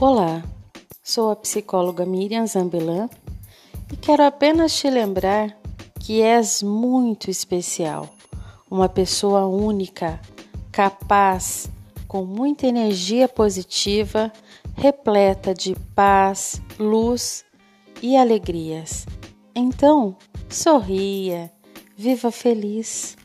Olá, sou a psicóloga Miriam Zambelan e quero apenas te lembrar que és muito especial, uma pessoa única, capaz, com muita energia positiva, repleta de paz, luz e alegrias. Então, sorria, viva feliz.